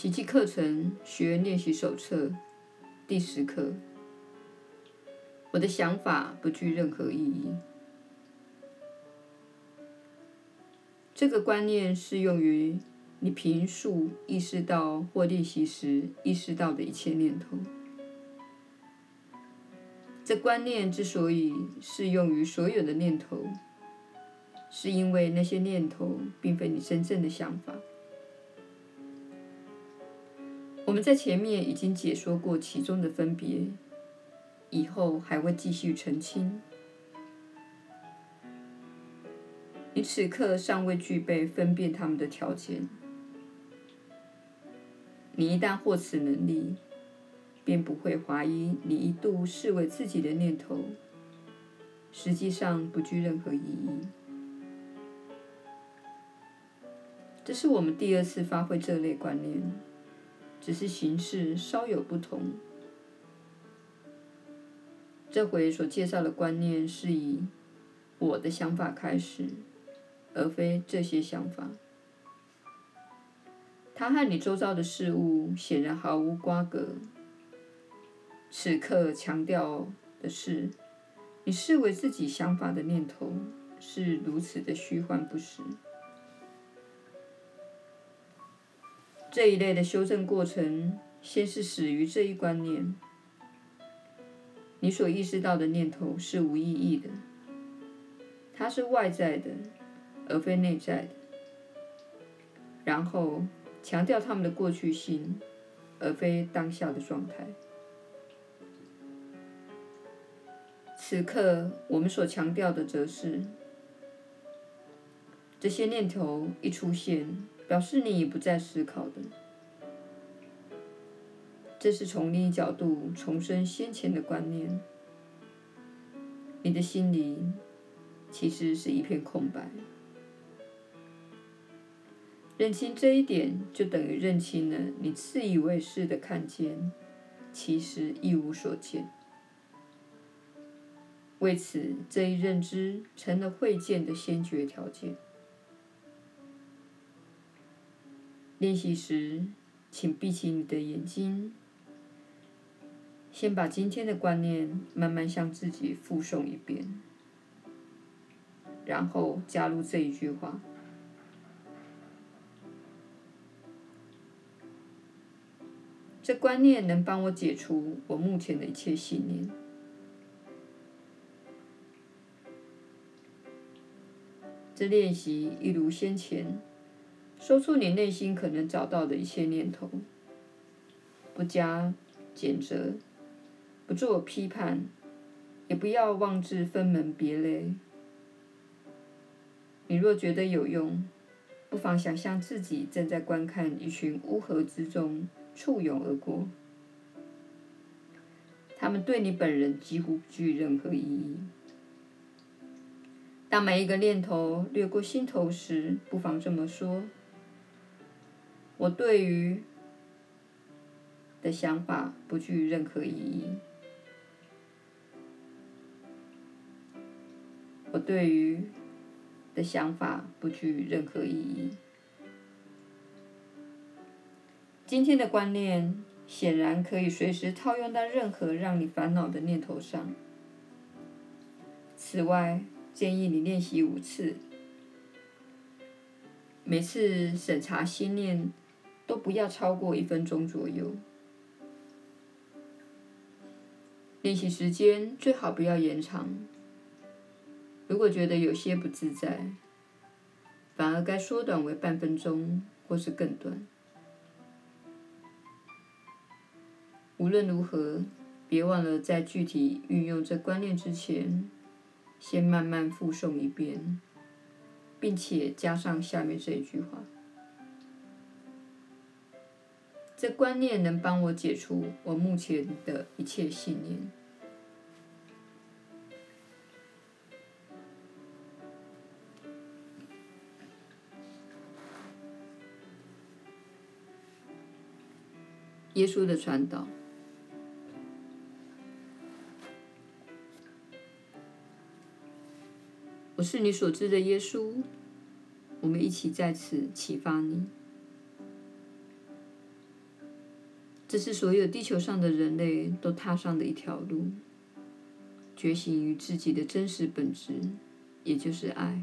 奇迹课程学练习手册第十课。我的想法不具任何意义。这个观念适用于你平素意识到或练习时意识到的一切念头。这观念之所以适用于所有的念头，是因为那些念头并非你真正的想法。我们在前面已经解说过其中的分别，以后还会继续澄清。你此刻尚未具备分辨他们的条件。你一旦获此能力，便不会怀疑你一度视为自己的念头，实际上不具任何意义。这是我们第二次发挥这类观念。只是形式稍有不同。这回所介绍的观念是以我的想法开始，而非这些想法。它和你周遭的事物显然毫无瓜葛。此刻强调的是，你视为自己想法的念头是如此的虚幻不实。这一类的修正过程，先是始于这一观念：你所意识到的念头是无意义的，它是外在的，而非内在的。然后强调他们的过去性，而非当下的状态。此刻我们所强调的，则是这些念头一出现。表示你已不再思考的，这是从另一角度重申先前的观念。你的心里其实是一片空白。认清这一点，就等于认清了你自以为是的看见，其实一无所见。为此，这一认知成了会见的先决条件。练习时，请闭起你的眼睛，先把今天的观念慢慢向自己复诵一遍，然后加入这一句话：这观念能帮我解除我目前的一切信念。这练习一如先前。说出你内心可能找到的一切念头，不加谴责，不做批判，也不要妄自分门别类。你若觉得有用，不妨想象自己正在观看一群乌合之众簇拥而过，他们对你本人几乎不具任何意义。当每一个念头掠过心头时，不妨这么说。我对于的想法不具任何意义。我对于的想法不具任何意义。今天的观念显然可以随时套用到任何让你烦恼的念头上。此外，建议你练习五次，每次审查心念。都不要超过一分钟左右。练习时间最好不要延长。如果觉得有些不自在，反而该缩短为半分钟或是更短。无论如何，别忘了在具体运用这观念之前，先慢慢复诵一遍，并且加上下面这一句话。这观念能帮我解除我目前的一切信念。耶稣的传导，我是你所知的耶稣，我们一起在此启发你。这是所有地球上的人类都踏上的一条路，觉醒于自己的真实本质，也就是爱。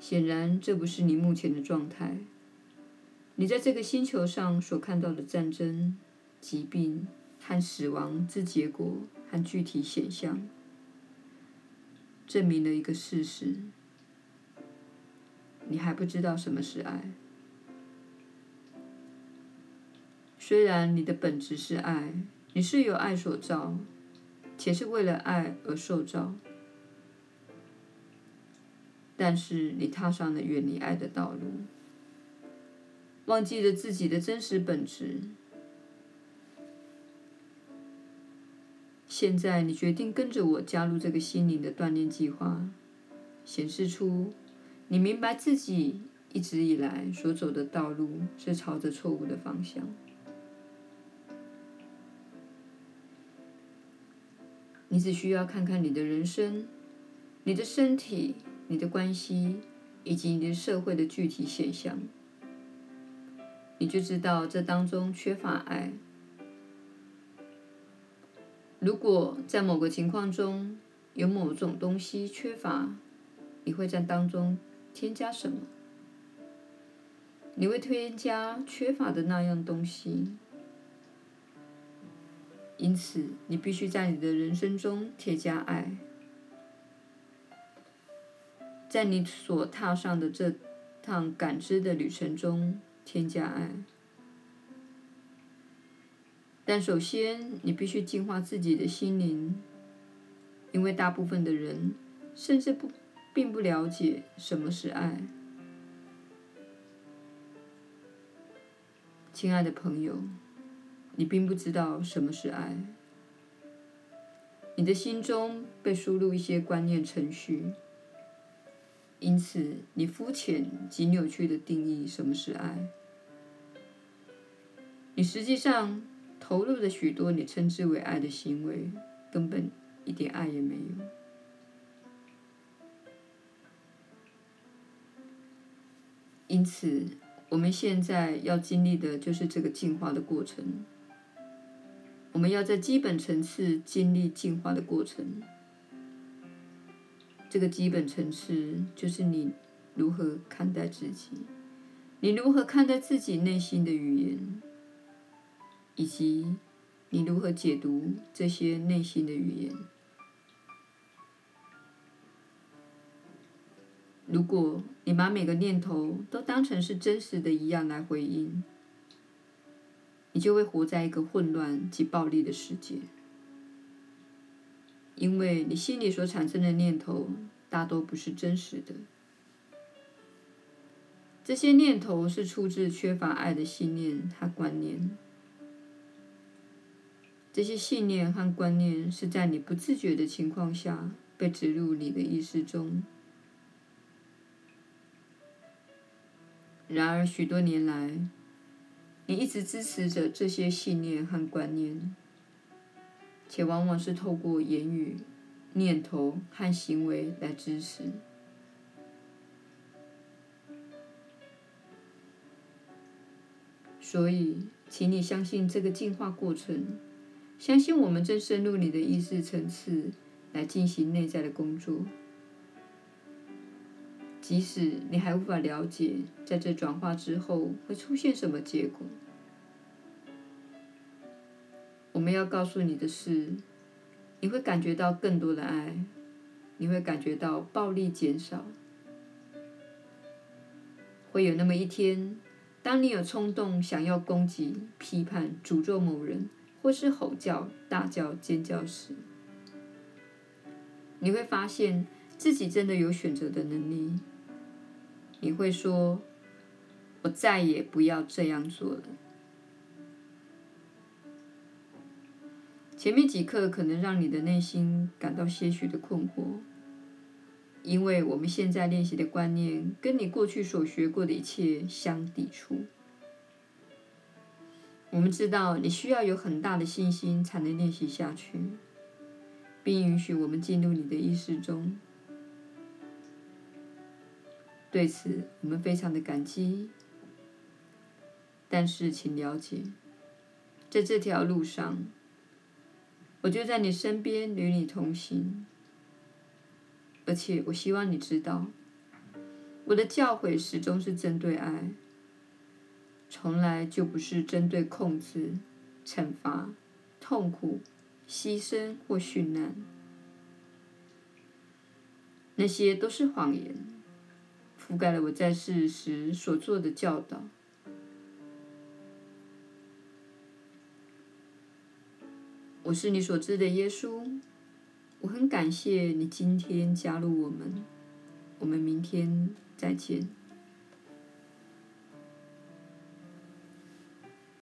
显然，这不是你目前的状态。你在这个星球上所看到的战争、疾病和死亡之结果和具体现象，证明了一个事实：你还不知道什么是爱。虽然你的本质是爱，你是由爱所造，且是为了爱而受造，但是你踏上了远离爱的道路，忘记了自己的真实本质。现在你决定跟着我加入这个心灵的锻炼计划，显示出你明白自己一直以来所走的道路是朝着错误的方向。你只需要看看你的人生、你的身体、你的关系以及你的社会的具体现象，你就知道这当中缺乏爱。如果在某个情况中有某种东西缺乏，你会在当中添加什么？你会添加缺乏的那样东西。因此，你必须在你的人生中添加爱，在你所踏上的这趟感知的旅程中添加爱。但首先，你必须净化自己的心灵，因为大部分的人甚至不并不了解什么是爱。亲爱的朋友，你并不知道什么是爱。你的心中被输入一些观念程序，因此你肤浅及扭曲的定义什么是爱。你实际上。投入的许多你称之为爱的行为，根本一点爱也没有。因此，我们现在要经历的就是这个进化的过程。我们要在基本层次经历进化的过程。这个基本层次就是你如何看待自己，你如何看待自己内心的语言。以及你如何解读这些内心的语言？如果你把每个念头都当成是真实的一样来回应，你就会活在一个混乱及暴力的世界，因为你心里所产生的念头大多不是真实的。这些念头是出自缺乏爱的信念和观念。这些信念和观念是在你不自觉的情况下被植入你的意识中。然而，许多年来，你一直支持着这些信念和观念，且往往是透过言语、念头和行为来支持。所以，请你相信这个进化过程。相信我们正深入你的意识层次来进行内在的工作，即使你还无法了解在这转化之后会出现什么结果。我们要告诉你的是，你会感觉到更多的爱，你会感觉到暴力减少，会有那么一天，当你有冲动想要攻击、批判、诅咒某人。或是吼叫、大叫、尖叫时，你会发现自己真的有选择的能力。你会说：“我再也不要这样做了。”前面几课可能让你的内心感到些许的困惑，因为我们现在练习的观念跟你过去所学过的一切相抵触。我们知道你需要有很大的信心才能练习下去，并允许我们进入你的意识中。对此，我们非常的感激。但是，请了解，在这条路上，我就在你身边，与你同行。而且，我希望你知道，我的教诲始终是针对爱，从来就不是针对控制、惩罚、痛苦、牺牲或殉难。那些都是谎言，覆盖了我在世时所做的教导。我是你所知的耶稣，我很感谢你今天加入我们，我们明天再见。